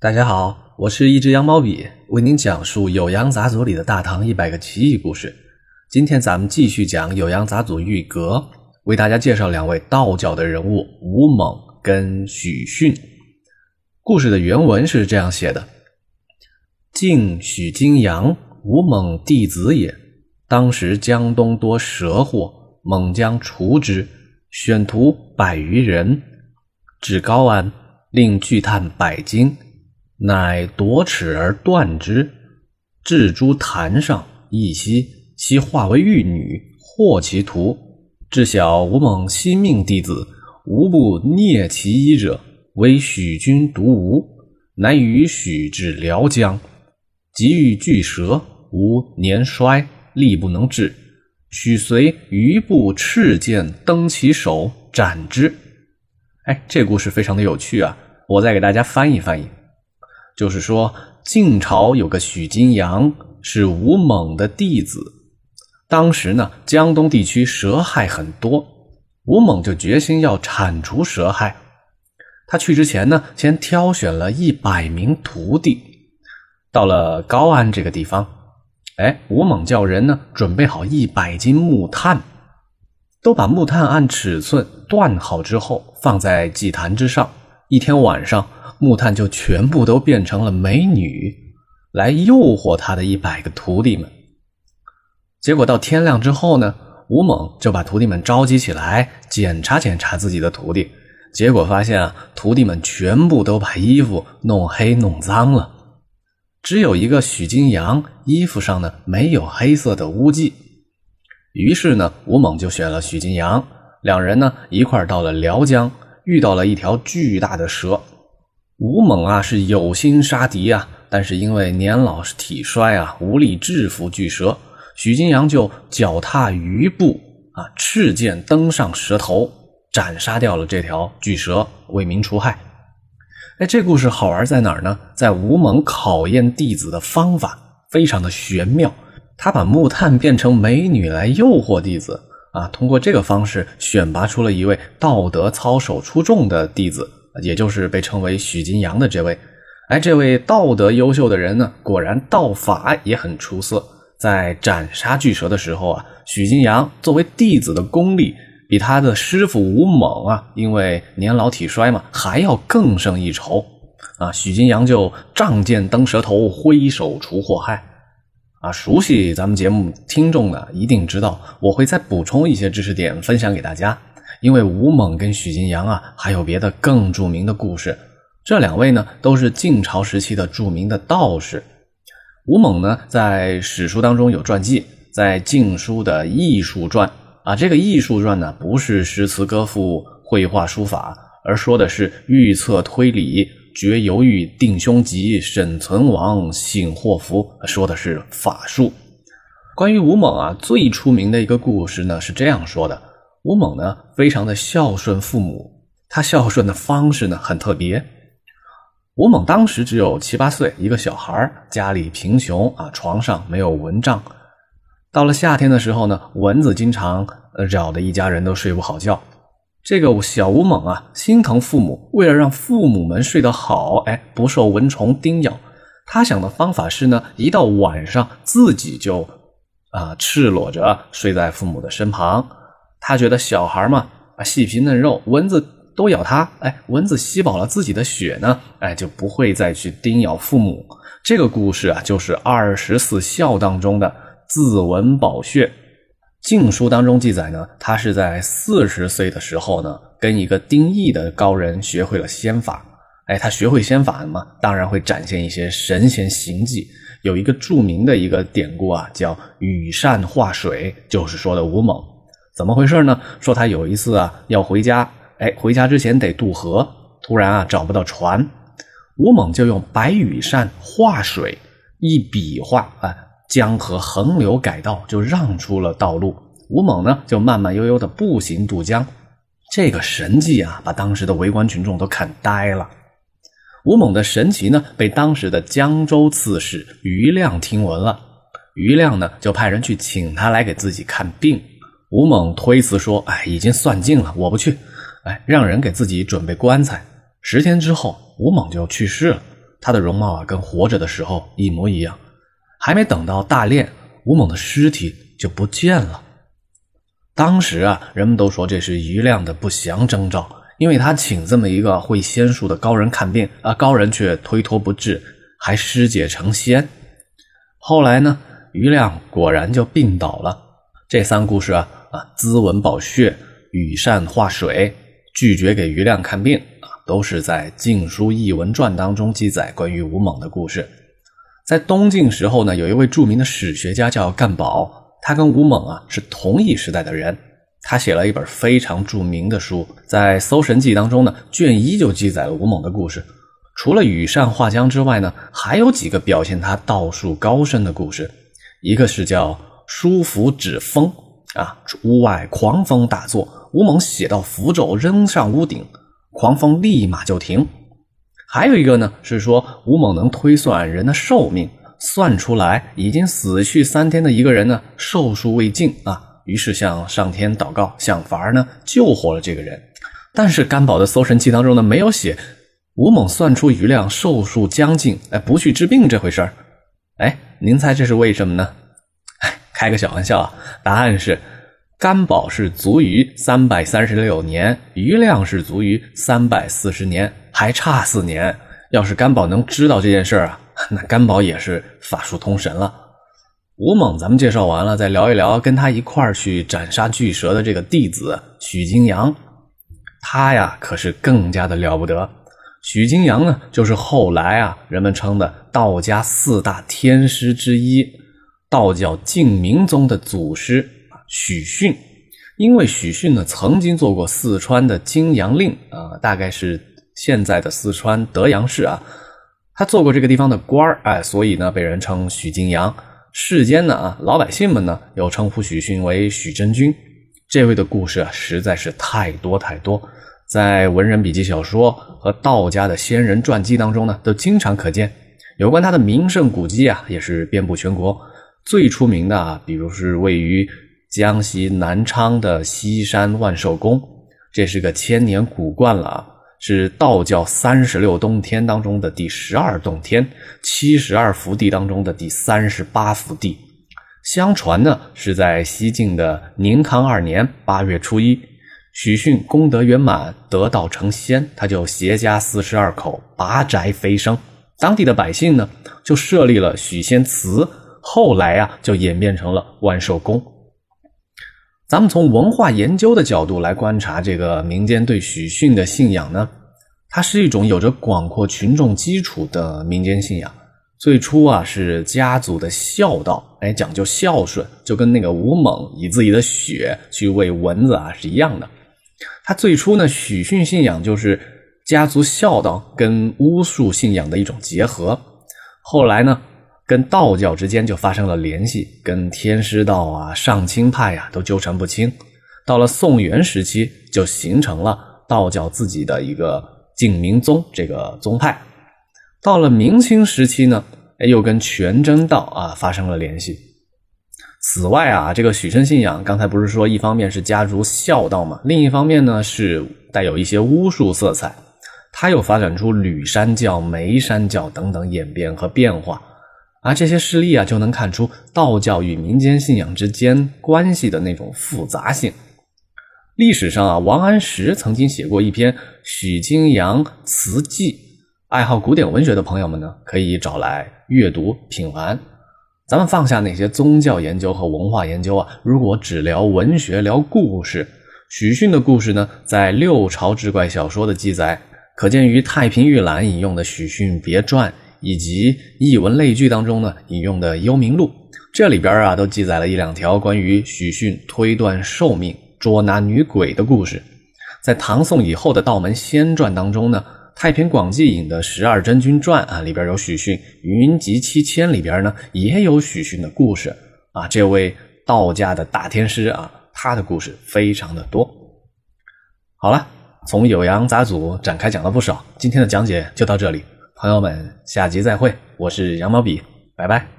大家好，我是一支羊毛笔，为您讲述《酉阳杂俎》里的大唐一百个奇异故事。今天咱们继续讲《酉阳杂俎》玉阁，为大家介绍两位道教的人物吴猛跟许逊。故事的原文是这样写的：晋许金阳，吴猛弟子也。当时江东多蛇祸，猛将除之，选徒百余人，至高安，令巨探百斤。乃夺齿而断之，置诸坛上，一息，悉化为玉女，获其徒。至晓吴猛惜命弟子，无不啮其衣者，唯许君独无。乃与许至辽江，即遇巨蛇，吾年衰，力不能治。许随余步赤剑登其首，斩之。哎，这故事非常的有趣啊！我再给大家翻译翻译。就是说，晋朝有个许金阳是吴猛的弟子。当时呢，江东地区蛇害很多，吴猛就决心要铲除蛇害。他去之前呢，先挑选了一百名徒弟，到了高安这个地方，哎，吴猛叫人呢准备好一百斤木炭，都把木炭按尺寸断好之后，放在祭坛之上。一天晚上。木炭就全部都变成了美女，来诱惑他的一百个徒弟们。结果到天亮之后呢，吴猛就把徒弟们召集起来检查检查自己的徒弟。结果发现啊，徒弟们全部都把衣服弄黑弄脏了，只有一个许金阳衣服上呢没有黑色的污迹。于是呢，吴猛就选了许金阳，两人呢一块到了辽江，遇到了一条巨大的蛇。吴猛啊是有心杀敌啊，但是因为年老体衰啊，无力制服巨蛇。许金阳就脚踏鱼步啊，赤剑登上蛇头，斩杀掉了这条巨蛇，为民除害。哎，这故事好玩在哪儿呢？在吴猛考验弟子的方法非常的玄妙，他把木炭变成美女来诱惑弟子啊，通过这个方式选拔出了一位道德操守出众的弟子。也就是被称为许金阳的这位，哎，这位道德优秀的人呢，果然道法也很出色。在斩杀巨蛇的时候啊，许金阳作为弟子的功力比他的师傅吴猛啊，因为年老体衰嘛，还要更胜一筹啊。许金阳就仗剑登蛇头，挥手除祸害啊。熟悉咱们节目听众呢，一定知道我会再补充一些知识点分享给大家。因为吴猛跟许金阳啊，还有别的更著名的故事。这两位呢，都是晋朝时期的著名的道士。吴猛呢，在史书当中有传记，在《晋书》的艺术传啊，这个艺术传呢，不是诗词歌赋、绘画书法，而说的是预测推理、决犹豫、定凶吉、审存亡、醒祸福，说的是法术。关于吴猛啊，最出名的一个故事呢，是这样说的。吴猛呢，非常的孝顺父母，他孝顺的方式呢很特别。吴猛当时只有七八岁，一个小孩家里贫穷啊，床上没有蚊帐。到了夏天的时候呢，蚊子经常扰得一家人都睡不好觉。这个小吴猛啊，心疼父母，为了让父母们睡得好，哎，不受蚊虫叮咬，他想的方法是呢，一到晚上自己就啊赤裸着睡在父母的身旁。他觉得小孩嘛，啊，细皮嫩肉，蚊子都咬他，哎，蚊子吸饱了自己的血呢，哎，就不会再去叮咬父母。这个故事啊，就是二十四孝当中的自蚊保穴。《晋书》当中记载呢，他是在四十岁的时候呢，跟一个丁义的高人学会了仙法。哎，他学会仙法了嘛，当然会展现一些神仙行迹。有一个著名的一个典故啊，叫羽扇化水，就是说的吴猛。怎么回事呢？说他有一次啊要回家，哎，回家之前得渡河，突然啊找不到船，吴猛就用白羽扇画水，一笔画，哎，江河横流改道，就让出了道路。吴猛呢就慢慢悠悠的步行渡江，这个神迹啊把当时的围观群众都看呆了。吴猛的神奇呢被当时的江州刺史于亮听闻了，于亮呢就派人去请他来给自己看病。吴猛推辞说：“哎，已经算尽了，我不去。”哎，让人给自己准备棺材。十天之后，吴猛就去世了。他的容貌啊跟活着的时候一模一样。还没等到大殓，吴猛的尸体就不见了。当时啊，人们都说这是余亮的不祥征兆，因为他请这么一个会仙术的高人看病啊，高人却推脱不治，还尸解成仙。后来呢，余亮果然就病倒了。这三故事啊啊，滋文保血，羽扇化水，拒绝给余亮看病啊，都是在《晋书艺文传》当中记载关于吴猛的故事。在东晋时候呢，有一位著名的史学家叫干宝，他跟吴猛啊是同一时代的人。他写了一本非常著名的书，在《搜神记》当中呢，卷一就记载了吴猛的故事。除了羽扇画江之外呢，还有几个表现他道术高深的故事。一个是叫书符指风啊，屋外狂风大作，吴猛写到符咒扔上屋顶，狂风立马就停。还有一个呢，是说吴猛能推算人的寿命，算出来已经死去三天的一个人呢，寿数未尽啊，于是向上天祷告，想法呢救活了这个人。但是甘宝的《搜神记》当中呢，没有写吴猛算出余亮寿数将近，哎，不去治病这回事儿。哎，您猜这是为什么呢？开个小玩笑啊，答案是。甘宝是卒于三百三十六年，余亮是卒于三百四十年，还差四年。要是甘宝能知道这件事啊，那甘宝也是法术通神了。吴猛，咱们介绍完了，再聊一聊跟他一块儿去斩杀巨蛇的这个弟子许金阳。他呀，可是更加的了不得。许金阳呢，就是后来啊人们称的道家四大天师之一，道教净明宗的祖师。许逊，因为许逊呢曾经做过四川的金阳令啊，大概是现在的四川德阳市啊，他做过这个地方的官儿，哎，所以呢被人称许金阳。世间呢啊，老百姓们呢又称呼许逊为许真君。这位的故事啊实在是太多太多，在文人笔记小说和道家的仙人传记当中呢都经常可见。有关他的名胜古迹啊也是遍布全国，最出名的啊，比如是位于。江西南昌的西山万寿宫，这是个千年古观了，是道教三十六洞天当中的第十二洞天，七十二福地当中的第三十八福地。相传呢，是在西晋的宁康二年八月初一，许逊功德圆满，得道成仙，他就携家四十二口拔宅飞升，当地的百姓呢，就设立了许仙祠，后来啊，就演变成了万寿宫。咱们从文化研究的角度来观察这个民间对许逊的信仰呢，它是一种有着广阔群众基础的民间信仰。最初啊是家族的孝道，哎，讲究孝顺，就跟那个吴猛以自己的血去喂蚊子啊是一样的。他最初呢，许逊信仰就是家族孝道跟巫术信仰的一种结合。后来呢。跟道教之间就发生了联系，跟天师道啊、上清派呀都纠缠不清。到了宋元时期，就形成了道教自己的一个净明宗这个宗派。到了明清时期呢，又跟全真道啊发生了联系。此外啊，这个许身信仰，刚才不是说一方面是家族孝道嘛，另一方面呢是带有一些巫术色彩，它又发展出吕山教、梅山教等等演变和变化。而这些事例啊，就能看出道教与民间信仰之间关系的那种复杂性。历史上啊，王安石曾经写过一篇《许金阳词记》，爱好古典文学的朋友们呢，可以找来阅读品玩。咱们放下那些宗教研究和文化研究啊，如果只聊文学、聊故事，许逊的故事呢，在六朝志怪小说的记载，可见于《太平御览》引用的《许逊别传》。以及译文类聚当中呢引用的《幽冥录》，这里边啊都记载了一两条关于许逊推断寿命、捉拿女鬼的故事。在唐宋以后的道门仙传当中呢，《太平广记》引的《十二真君传》啊里边有许逊，《云集七千》里边呢也有许逊的故事啊。这位道家的大天师啊，他的故事非常的多。好了，从酉阳杂祖展开讲了不少，今天的讲解就到这里。朋友们，下集再会！我是羊毛笔，拜拜。